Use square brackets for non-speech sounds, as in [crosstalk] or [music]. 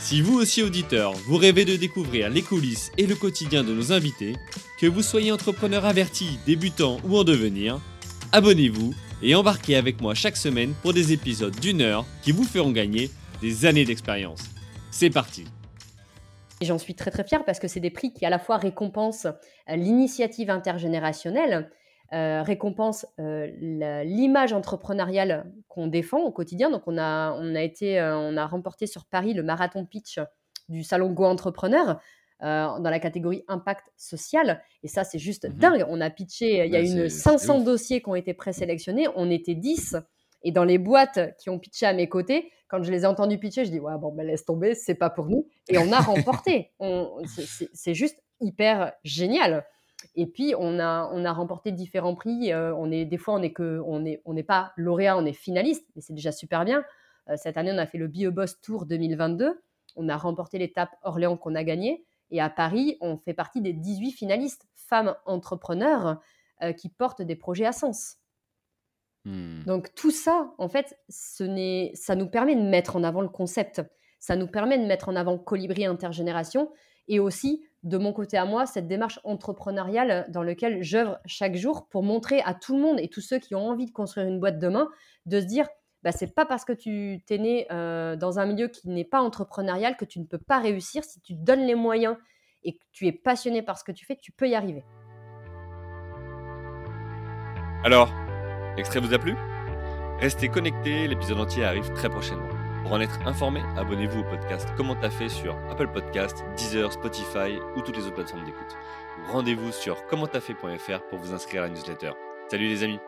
Si vous aussi auditeur, vous rêvez de découvrir les coulisses et le quotidien de nos invités, que vous soyez entrepreneur averti, débutant ou en devenir, abonnez-vous et embarquez avec moi chaque semaine pour des épisodes d'une heure qui vous feront gagner des années d'expérience. C'est parti j'en suis très très fière parce que c'est des prix qui à la fois récompensent l'initiative intergénérationnelle, euh, récompense euh, l'image entrepreneuriale qu'on défend au quotidien. Donc, on a, on a été, euh, on a remporté sur Paris le marathon pitch du salon Go Entrepreneur. dans la catégorie impact social. Et ça, c'est juste mhm. dingue. On a pitché, il y a une 500 dossiers qui ont été présélectionnés. On était 10. Et dans les boîtes qui ont pitché à mes côtés, quand je les ai entendus pitcher, je dis ouais bon ben laisse tomber, c'est pas pour nous. Et on a [laughs] remporté. c'est juste hyper génial. Et puis, on a, on a remporté différents prix. Euh, on est, des fois, on n'est on est, on n'est pas lauréat, on est finaliste, mais c'est déjà super bien. Euh, cette année, on a fait le BioBoss Tour 2022. On a remporté l'étape Orléans qu'on a gagnée. Et à Paris, on fait partie des 18 finalistes femmes entrepreneurs euh, qui portent des projets à sens. Hmm. Donc tout ça, en fait, ce ça nous permet de mettre en avant le concept. Ça nous permet de mettre en avant Colibri Intergénération et aussi de mon côté à moi, cette démarche entrepreneuriale dans laquelle j'œuvre chaque jour pour montrer à tout le monde et tous ceux qui ont envie de construire une boîte demain, de se dire, bah, c'est pas parce que tu t'es né euh, dans un milieu qui n'est pas entrepreneurial que tu ne peux pas réussir. Si tu donnes les moyens et que tu es passionné par ce que tu fais, tu peux y arriver. Alors, l'extrait vous a plu? Restez connectés, l'épisode entier arrive très prochainement. Pour en être informé, abonnez-vous au podcast Comment t'as fait sur Apple Podcast, Deezer, Spotify ou toutes les autres plateformes d'écoute. Rendez-vous sur commenttafait.fr pour vous inscrire à la newsletter. Salut les amis